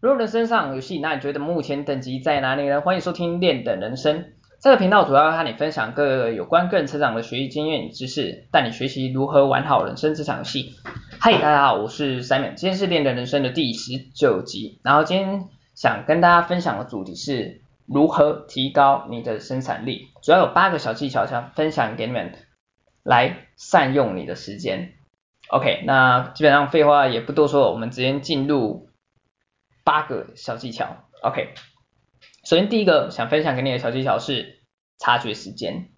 如果人生上游戏，那你觉得目前等级在哪里呢？欢迎收听练等人生，这个频道主要和你分享各个有关个人成长的学习经验与知识，带你学习如何玩好人生这场游戏。嗨，大家好，我是 Simon，今天是练等人生的第十九集，然后今天想跟大家分享的主题是如何提高你的生产力，主要有八个小技巧想分享给你们，来善用你的时间。OK，那基本上废话也不多说，我们直接进入。八个小技巧，OK。首先第一个想分享给你的小技巧是察觉时间。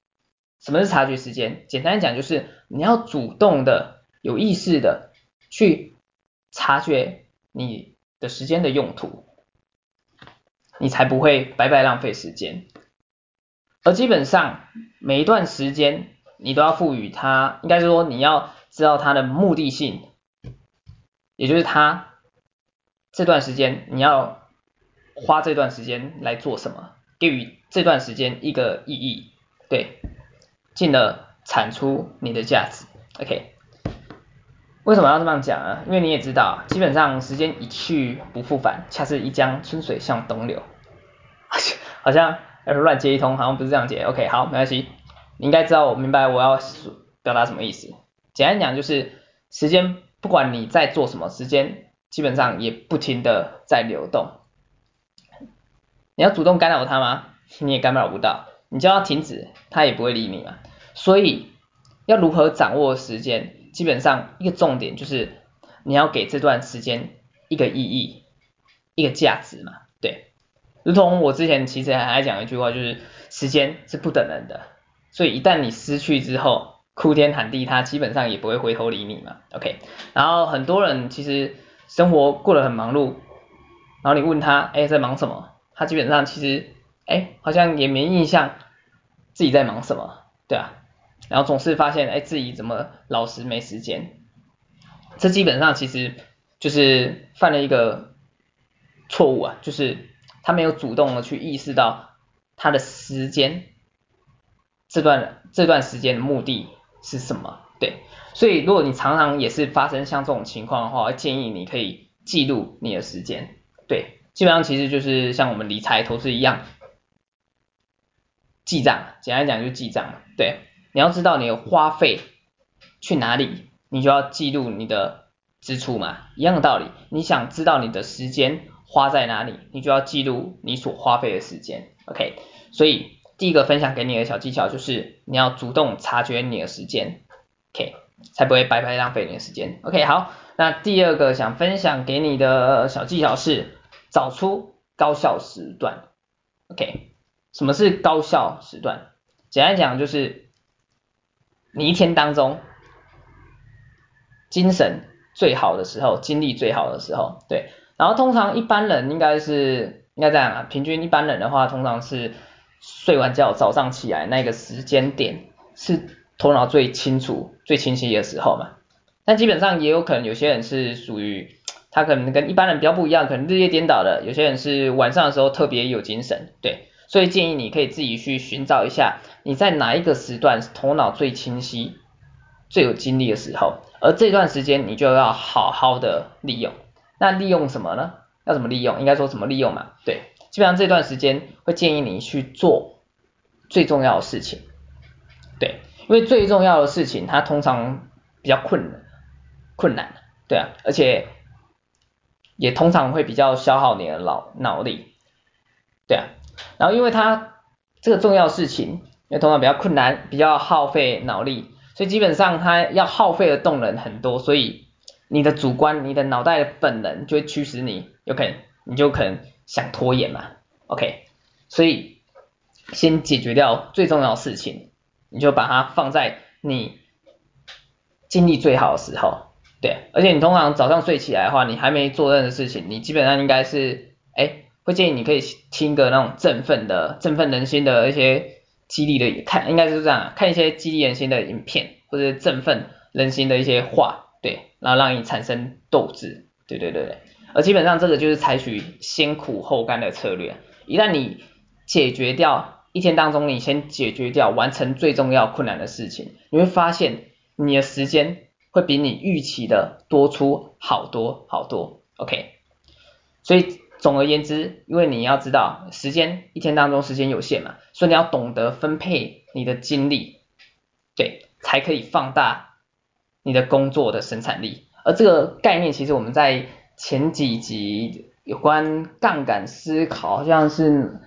什么是察觉时间？简单讲就是你要主动的、有意识的去察觉你的时间的用途，你才不会白白浪费时间。而基本上每一段时间你都要赋予它，应该是说你要知道它的目的性，也就是它。这段时间你要花这段时间来做什么？给予这段时间一个意义，对，进而产出你的价值。OK，为什么要这么讲啊？因为你也知道，基本上时间一去不复返，恰似一江春水向东流。好像乱接一通，好像不是这样接。OK，好，没关系，你应该知道我明白我要表达什么意思。简单讲就是，时间不管你在做什么，时间。基本上也不停的在流动，你要主动干扰它吗？你也干扰不到，你叫它停止，它也不会理你嘛。所以要如何掌握时间？基本上一个重点就是你要给这段时间一个意义，一个价值嘛。对，如同我之前其实还讲一句话，就是时间是不等人的，所以一旦你失去之后，哭天喊地，它基本上也不会回头理你嘛。OK，然后很多人其实。生活过得很忙碌，然后你问他，哎，在忙什么？他基本上其实，哎，好像也没印象自己在忙什么，对啊，然后总是发现，哎，自己怎么老是没时间？这基本上其实就是犯了一个错误啊，就是他没有主动的去意识到他的时间这段这段时间的目的是什么，对。所以，如果你常常也是发生像这种情况的话，我建议你可以记录你的时间。对，基本上其实就是像我们理财投资一样，记账，简单讲就是记账。对，你要知道你的花费去哪里，你就要记录你的支出嘛，一样的道理。你想知道你的时间花在哪里，你就要记录你所花费的时间。OK，所以第一个分享给你的小技巧就是你要主动察觉你的时间。OK。才不会白白浪费你的时间。OK，好，那第二个想分享给你的小技巧是找出高效时段。OK，什么是高效时段？简单讲就是你一天当中精神最好的时候，精力最好的时候，对。然后通常一般人应该是应该这样啊，平均一般人的话，通常是睡完觉早上起来那个时间点是。头脑最清楚、最清晰的时候嘛，但基本上也有可能有些人是属于他可能跟一般人比较不一样，可能日夜颠倒的。有些人是晚上的时候特别有精神，对，所以建议你可以自己去寻找一下你在哪一个时段头脑最清晰、最有精力的时候，而这段时间你就要好好的利用。那利用什么呢？要怎么利用？应该说怎么利用嘛？对，基本上这段时间会建议你去做最重要的事情，对。因为最重要的事情，它通常比较困难，困难，对啊，而且也通常会比较消耗你的脑脑力，对啊，然后因为它这个重要事情，因为通常比较困难，比较耗费脑力，所以基本上它要耗费的动能很多，所以你的主观、你的脑袋的本能就会驱使你，有可能你就可能想拖延嘛，OK，所以先解决掉最重要的事情。你就把它放在你精力最好的时候，对，而且你通常早上睡起来的话，你还没做任何事情，你基本上应该是，哎，会建议你可以听个那种振奋的、振奋人心的一些激励的，看应该是这样，看一些激励人心的影片或者振奋人心的一些话，对，然后让你产生斗志，对对对对，而基本上这个就是采取先苦后甘的策略，一旦你解决掉。一天当中，你先解决掉完成最重要困难的事情，你会发现你的时间会比你预期的多出好多好多。OK，所以总而言之，因为你要知道时间一天当中时间有限嘛，所以你要懂得分配你的精力，对，才可以放大你的工作的生产力。而这个概念其实我们在前几集有关杠杆思考，好像是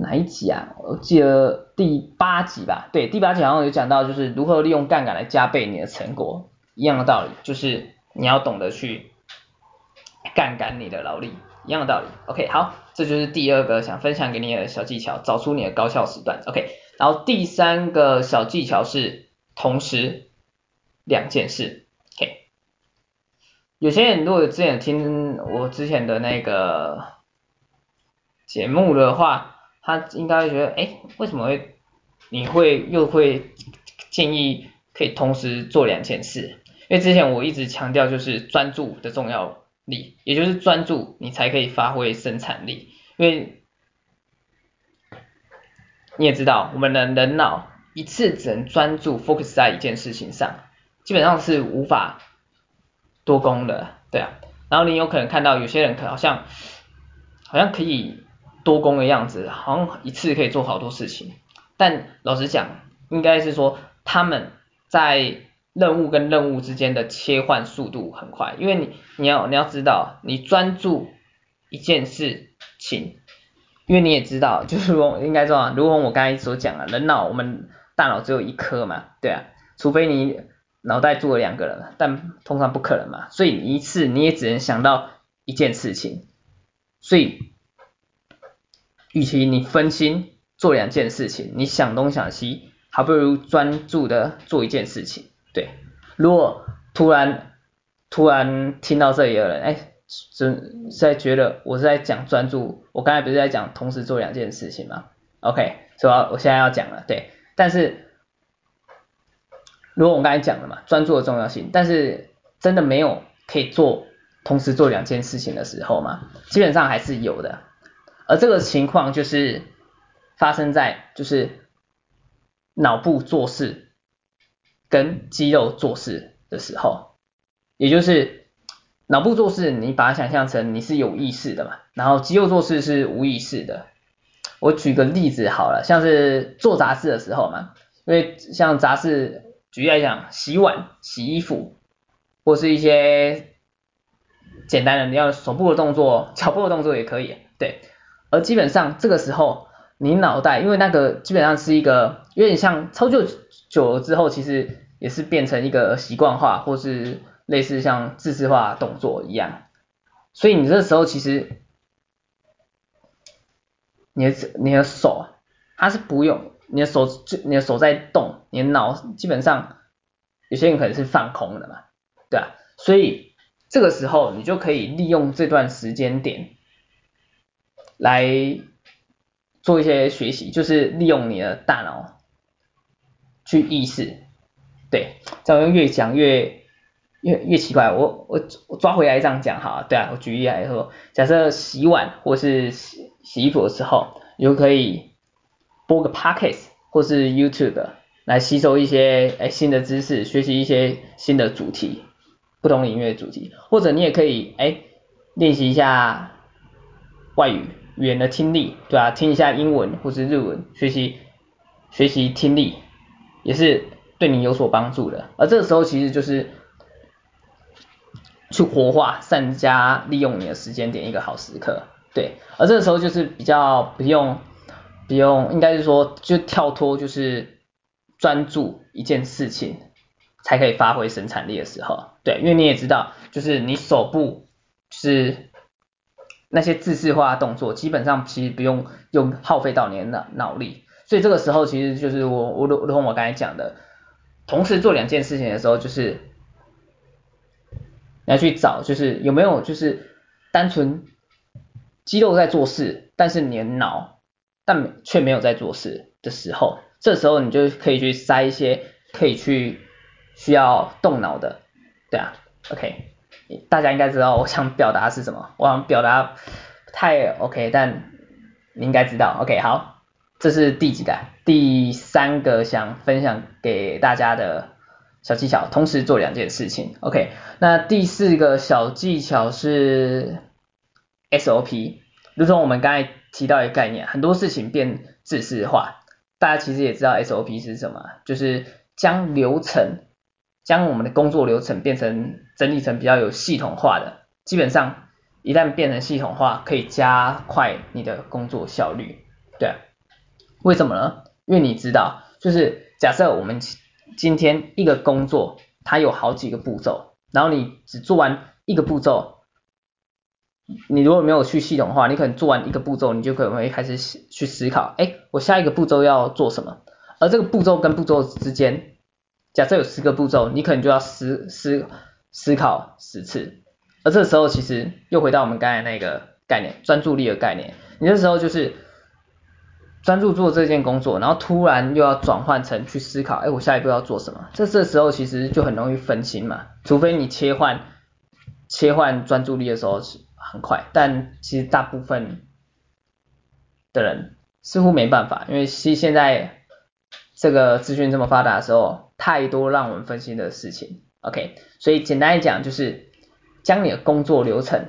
哪一集啊？我记得第八集吧，对，第八集好像有讲到就是如何利用杠杆来加倍你的成果，一样的道理，就是你要懂得去杠杆你的劳力。一样的道理，OK，好，这就是第二个想分享给你的小技巧，找出你的高效时段，OK。然后第三个小技巧是同时两件事，OK。有些人如果之前听我之前的那个节目的话，他应该会觉得，哎，为什么会你会又会建议可以同时做两件事？因为之前我一直强调就是专注的重要。力，也就是专注，你才可以发挥生产力。因为你也知道，我们的人脑一次只能专注 focus 在一件事情上，基本上是无法多功的，对啊。然后你有可能看到有些人可好像好像可以多工的样子，好像一次可以做好多事情。但老实讲，应该是说他们在任务跟任务之间的切换速度很快，因为你你要你要知道，你专注一件事情，因为你也知道，就是说应该说啊，如果我刚才所讲啊，人脑我们大脑只有一颗嘛，对啊，除非你脑袋住了两个人，但通常不可能嘛，所以一次你也只能想到一件事情，所以，与其你分心做两件事情，你想东想西，还不如专注的做一件事情。对，如果突然突然听到这里的人，哎，是在觉得我是在讲专注，我刚才不是在讲同时做两件事情吗？OK，所以我现在要讲了，对，但是如果我刚才讲了嘛，专注的重要性，但是真的没有可以做同时做两件事情的时候嘛，基本上还是有的，而这个情况就是发生在就是脑部做事。跟肌肉做事的时候，也就是脑部做事，你把它想象成你是有意识的嘛，然后肌肉做事是无意识的。我举个例子好了，像是做杂事的时候嘛，因为像杂事，举例来讲，洗碗、洗衣服，或是一些简单的你要手部的动作、脚部的动作也可以，对。而基本上这个时候，你脑袋因为那个基本上是一个有点像操作。久了之后，其实也是变成一个习惯化，或是类似像自动化动作一样。所以你这时候其实，你的你的手，它是不用，你的手就你的手在动，你的脑基本上有些人可能是放空的嘛，对啊。所以这个时候你就可以利用这段时间点来做一些学习，就是利用你的大脑。去意识，对，这样越讲越越越奇怪。我我我抓回来这样讲哈，对啊，我举例来说，假设洗碗或是洗洗衣服的时候，你就可以播个 podcast 或是 YouTube 来吸收一些哎新的知识，学习一些新的主题，不同音乐主题，或者你也可以哎练习一下外语语言的听力，对啊，听一下英文或是日文，学习学习听力。也是对你有所帮助的，而这个时候其实就是去活化、善加利用你的时间点一个好时刻，对。而这个时候就是比较不用不用，应该是说就跳脱，就是专注一件事情才可以发挥生产力的时候，对。因为你也知道，就是你手部是那些自动化动作，基本上其实不用用耗费到你的脑脑力。所以这个时候其实就是我我如同我刚才讲的，同时做两件事情的时候，就是你要去找，就是有没有就是单纯肌肉在做事，但是你的脑但却没有在做事的时候，这时候你就可以去塞一些可以去需要动脑的，对啊，OK，大家应该知道我想表达是什么，我想表达太 OK，但你应该知道，OK，好。这是第几个？第三个想分享给大家的小技巧，同时做两件事情。OK，那第四个小技巧是 SOP。如同我们刚才提到一个概念，很多事情变制式化，大家其实也知道 SOP 是什么，就是将流程，将我们的工作流程变成整理成比较有系统化的，基本上一旦变成系统化，可以加快你的工作效率，对，为什么呢？因为你知道，就是假设我们今天一个工作，它有好几个步骤，然后你只做完一个步骤。你如果没有去系统化，你可能做完一个步骤，你就可能会开始去思考，哎，我下一个步骤要做什么？而这个步骤跟步骤之间，假设有十个步骤，你可能就要思思思考十次。而这时候其实又回到我们刚才那个概念，专注力的概念。你这时候就是专注做这件工作，然后突然又要转换成去思考，哎，我下一步要做什么？这这时候其实就很容易分心嘛，除非你切换切换专注力的时候是。很快，但其实大部分的人似乎没办法，因为其实现在这个资讯这么发达的时候，太多让我们分心的事情。OK，所以简单来讲就是将你的工作流程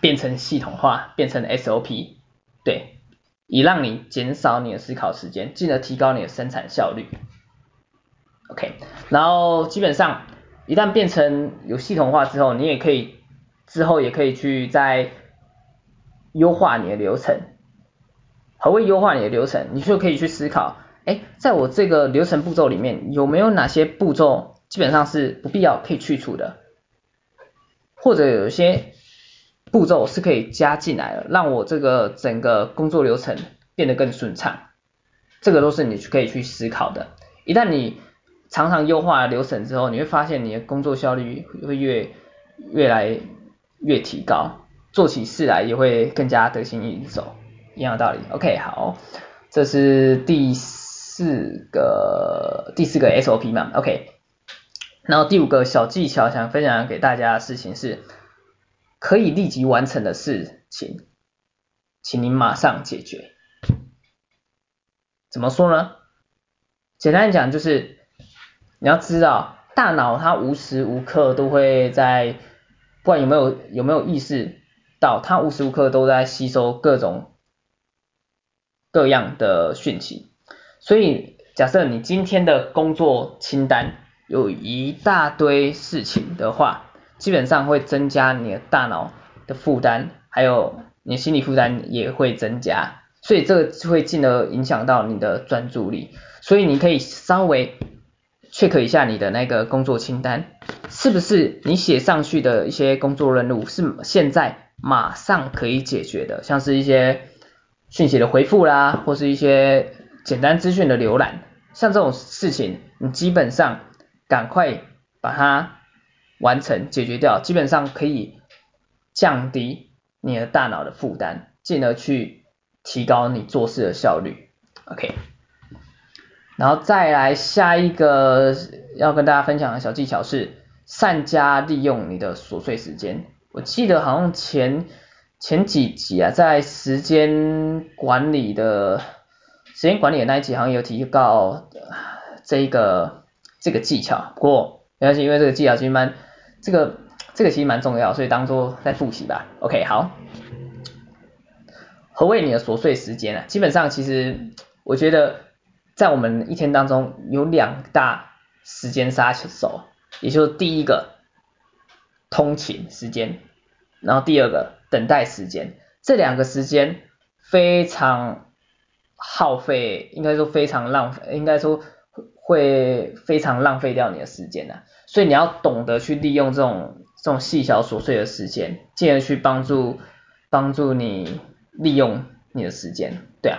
变成系统化，变成 SOP，对，以让你减少你的思考时间，进而提高你的生产效率。OK，然后基本上一旦变成有系统化之后，你也可以。之后也可以去再优化你的流程。何谓优化你的流程？你就可以去思考，哎，在我这个流程步骤里面，有没有哪些步骤基本上是不必要可以去除的，或者有些步骤是可以加进来的，让我这个整个工作流程变得更顺畅。这个都是你可以去思考的。一旦你常常优化流程之后，你会发现你的工作效率会越越来。越提高，做起事来也会更加得心应手，一样的道理。OK，好，这是第四个第四个 SOP 嘛，OK。然后第五个小技巧想分享给大家的事情是，可以立即完成的事情，请您马上解决。怎么说呢？简单讲就是，你要知道，大脑它无时无刻都会在。不管有没有有没有意识到，它无时无刻都在吸收各种各样的讯息。所以假设你今天的工作清单有一大堆事情的话，基本上会增加你的大脑的负担，还有你心理负担也会增加。所以这个就会进而影响到你的专注力。所以你可以稍微 check 一下你的那个工作清单。是不是你写上去的一些工作任务是现在马上可以解决的？像是一些讯息的回复啦，或是一些简单资讯的浏览，像这种事情，你基本上赶快把它完成解决掉，基本上可以降低你的大脑的负担，进而去提高你做事的效率。OK，然后再来下一个要跟大家分享的小技巧是。善加利用你的琐碎时间。我记得好像前前几集啊，在时间管理的时间管理的那一集，好像有提到这一个这个技巧。不过没关系，因为这个技巧其实蛮这个这个其实蛮重要，所以当做在复习吧。OK，好。何谓你的琐碎时间啊？基本上其实我觉得在我们一天当中有两大时间杀手。也就是第一个通勤时间，然后第二个等待时间，这两个时间非常耗费，应该说非常浪费，应该说会非常浪费掉你的时间的，所以你要懂得去利用这种这种细小琐碎的时间，进而去帮助帮助你利用你的时间，对啊。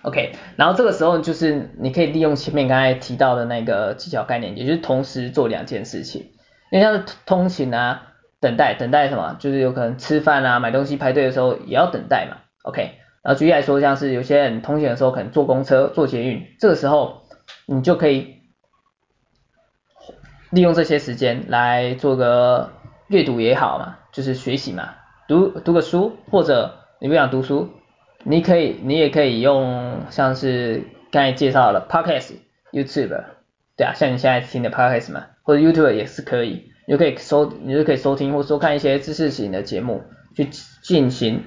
OK，然后这个时候就是你可以利用前面刚才提到的那个技巧概念，也就是同时做两件事情。因为像是通勤啊，等待，等待什么？就是有可能吃饭啊、买东西排队的时候也要等待嘛。OK，然后举例来说，像是有些人通勤的时候可能坐公车、坐捷运，这个时候你就可以利用这些时间来做个阅读也好嘛，就是学习嘛，读读个书，或者你不想读书。你可以，你也可以用像是刚才介绍的 Podcast、YouTube，对啊，像你现在听的 Podcast 嘛，或者 YouTube 也是可以，你就可以收，你就可以收听或收看一些知识型的节目，去进行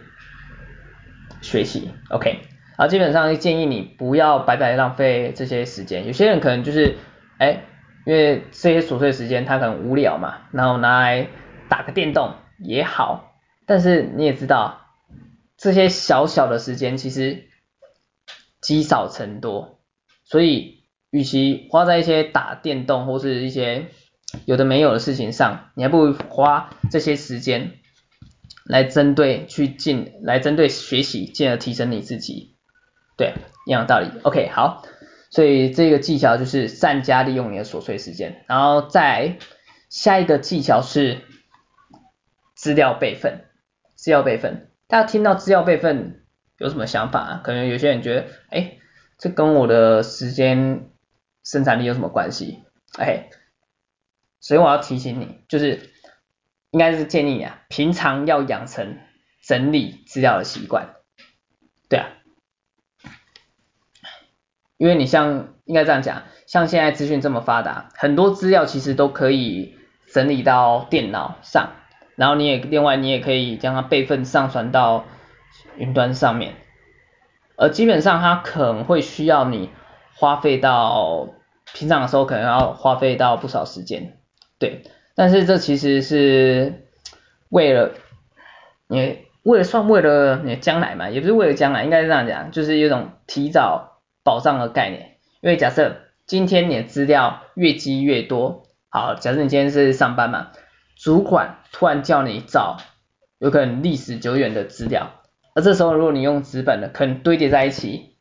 学习，OK，啊基本上建议你不要白白浪费这些时间，有些人可能就是，哎，因为这些琐碎时间他可能无聊嘛，然后拿来打个电动也好，但是你也知道，这些小小的时间其实积少成多，所以与其花在一些打电动或是一些有的没有的事情上，你还不如花这些时间来针对去进，来针对学习，进而提升你自己。对，一样道理。OK，好，所以这个技巧就是善加利用你的琐碎时间。然后再下一个技巧是资料备份。资料备份，大家听到资料备份有什么想法啊？可能有些人觉得，哎，这跟我的时间生产力有什么关系？哎。所以我要提醒你，就是应该是建议你啊，平常要养成整理资料的习惯，对啊，因为你像应该这样讲，像现在资讯这么发达，很多资料其实都可以整理到电脑上，然后你也另外你也可以将它备份上传到云端上面，而基本上它可能会需要你花费到平常的时候可能要花费到不少时间。对，但是这其实是为了你，为了算为了你将来嘛，也不是为了将来，应该是这样讲，就是一种提早保障的概念。因为假设今天你的资料越积越多，好，假设你今天是上班嘛，主管突然叫你找有可能历史久远的资料，而这时候如果你用纸本的，可能堆叠在一起，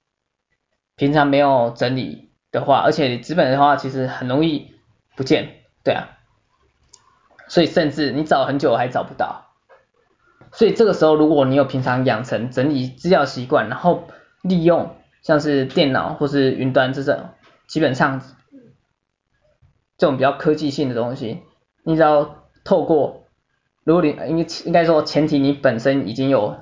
平常没有整理的话，而且你纸本的话其实很容易不见，对啊。所以甚至你找很久还找不到，所以这个时候如果你有平常养成整理资料习惯，然后利用像是电脑或是云端这种，基本上这种比较科技性的东西，你只要透过，如果你应应该说前提你本身已经有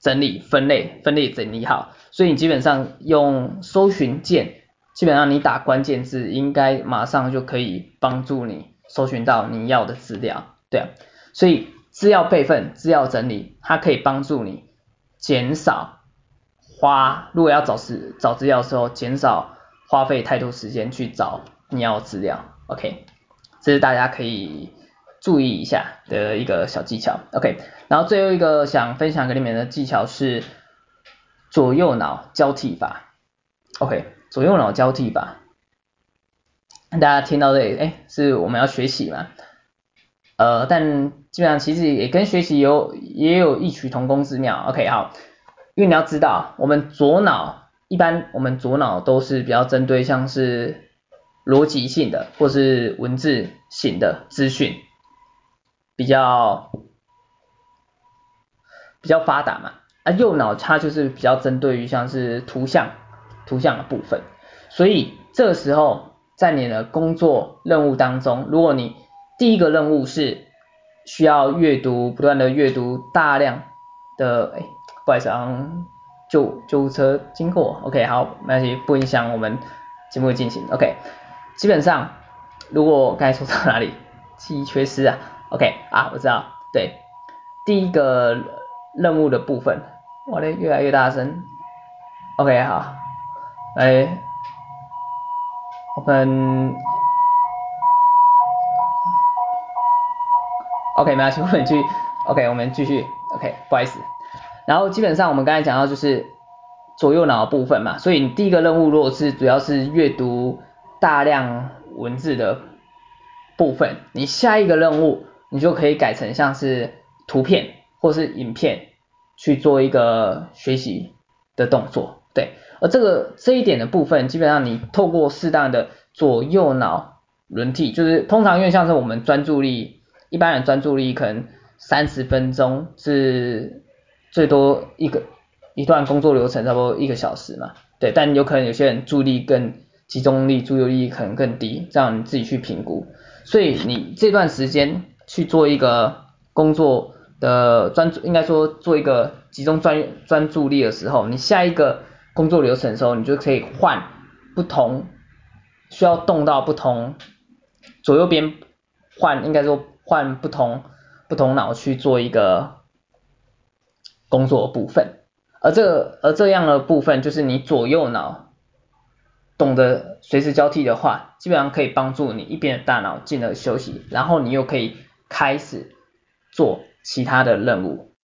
整理分类分类整理好，所以你基本上用搜寻键，基本上你打关键字应该马上就可以帮助你。搜寻到你要的资料，对啊，所以资料备份、资料整理，它可以帮助你减少花，如果要找资找资料的时候，减少花费太多时间去找你要资料，OK，这是大家可以注意一下的一个小技巧，OK，然后最后一个想分享给你们的技巧是左右脑交替法，OK，左右脑交替法。大家听到这里，哎，是我们要学习嘛？呃，但基本上其实也跟学习有也有异曲同工之妙。OK，好，因为你要知道，我们左脑一般我们左脑都是比较针对像是逻辑性的或是文字型的资讯，比较比较发达嘛。啊，右脑它就是比较针对于像是图像图像的部分，所以这个时候。在你的工作任务当中，如果你第一个任务是需要阅读，不断的阅读大量的，哎，好意思啊，救救护车经过，OK，好，没关系，不影响我们节目进行，OK，基本上如果刚才说到哪里，记忆缺失啊，OK，啊，我知道，对，第一个任务的部分，我的越来越大声，OK，好，来。我们，OK，没关系，我们继续，OK，我们继续，OK，不好意思。然后基本上我们刚才讲到就是左右脑的部分嘛，所以你第一个任务如果是主要是阅读大量文字的部分，你下一个任务你就可以改成像是图片或是影片去做一个学习的动作，对。而这个这一点的部分，基本上你透过适当的左右脑轮替，就是通常因为像是我们专注力，一般人专注力可能三十分钟是最多一个一段工作流程，差不多一个小时嘛，对，但有可能有些人注意力更集中力、注意力可能更低，这样你自己去评估。所以你这段时间去做一个工作的专注，应该说做一个集中专专注力的时候，你下一个。工作流程的时候，你就可以换不同，需要动到不同左右边换，应该说换不同不同脑去做一个工作部分，而这而这样的部分就是你左右脑懂得随时交替的话，基本上可以帮助你一边的大脑进而休息，然后你又可以开始做其他的任务。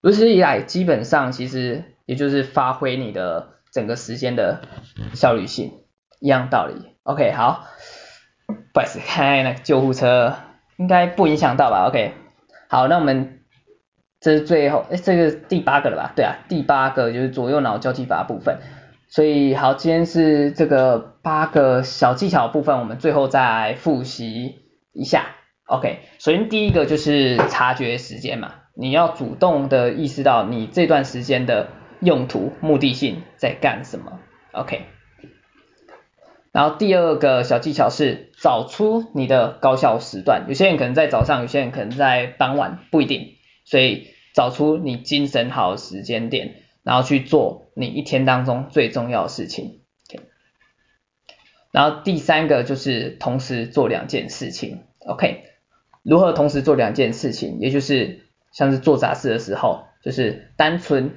如此一来，基本上其实也就是发挥你的整个时间的效率性，一样道理。OK，好，不好意思，开那个救护车应该不影响到吧？OK，好，那我们这是最后，哎，这个第八个了吧？对啊，第八个就是左右脑交替法部分。所以好，今天是这个八个小技巧部分，我们最后再复习一下。OK，首先第一个就是察觉时间嘛。你要主动的意识到你这段时间的用途、目的性在干什么，OK。然后第二个小技巧是找出你的高效时段，有些人可能在早上，有些人可能在傍晚，不一定。所以找出你精神好的时间点，然后去做你一天当中最重要的事情。OK。然后第三个就是同时做两件事情，OK。如何同时做两件事情，也就是像是做杂事的时候，就是单纯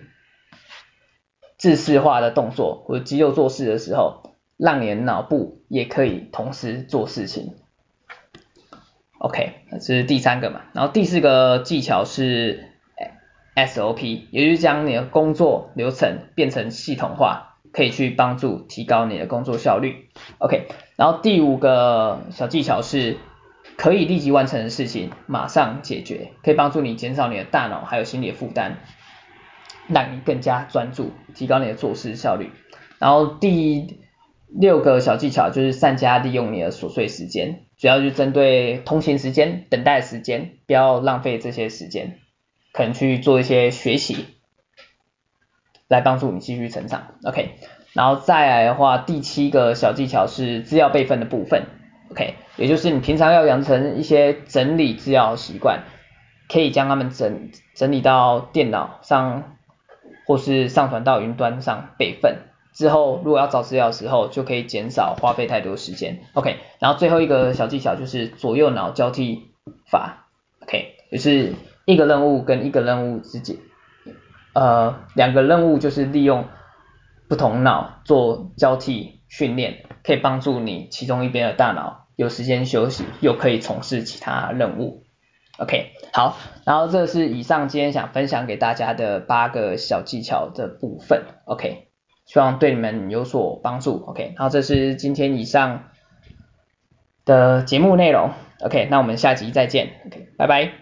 自视化的动作，或者肌肉做事的时候，让你的脑部也可以同时做事情。OK，这是第三个嘛。然后第四个技巧是 SOP，也就是将你的工作流程变成系统化，可以去帮助提高你的工作效率。OK，然后第五个小技巧是。可以立即完成的事情，马上解决，可以帮助你减少你的大脑还有心理的负担，让你更加专注，提高你的做事效率。然后第六个小技巧就是善加利用你的琐碎时间，主要就针对通勤时间、等待时间，不要浪费这些时间，可能去做一些学习，来帮助你继续成长。OK，然后再来的话，第七个小技巧是资料备份的部分。OK，也就是你平常要养成一些整理资料的习惯，可以将它们整整理到电脑上，或是上传到云端上备份。之后如果要找资料的时候，就可以减少花费太多时间。OK，然后最后一个小技巧就是左右脑交替法。OK，就是一个任务跟一个任务之间，呃，两个任务就是利用不同脑做交替训练，可以帮助你其中一边的大脑。有时间休息，又可以从事其他任务。OK，好，然后这是以上今天想分享给大家的八个小技巧的部分。OK，希望对你们有所帮助。OK，然后这是今天以上的节目内容。OK，那我们下集再见。OK，拜拜。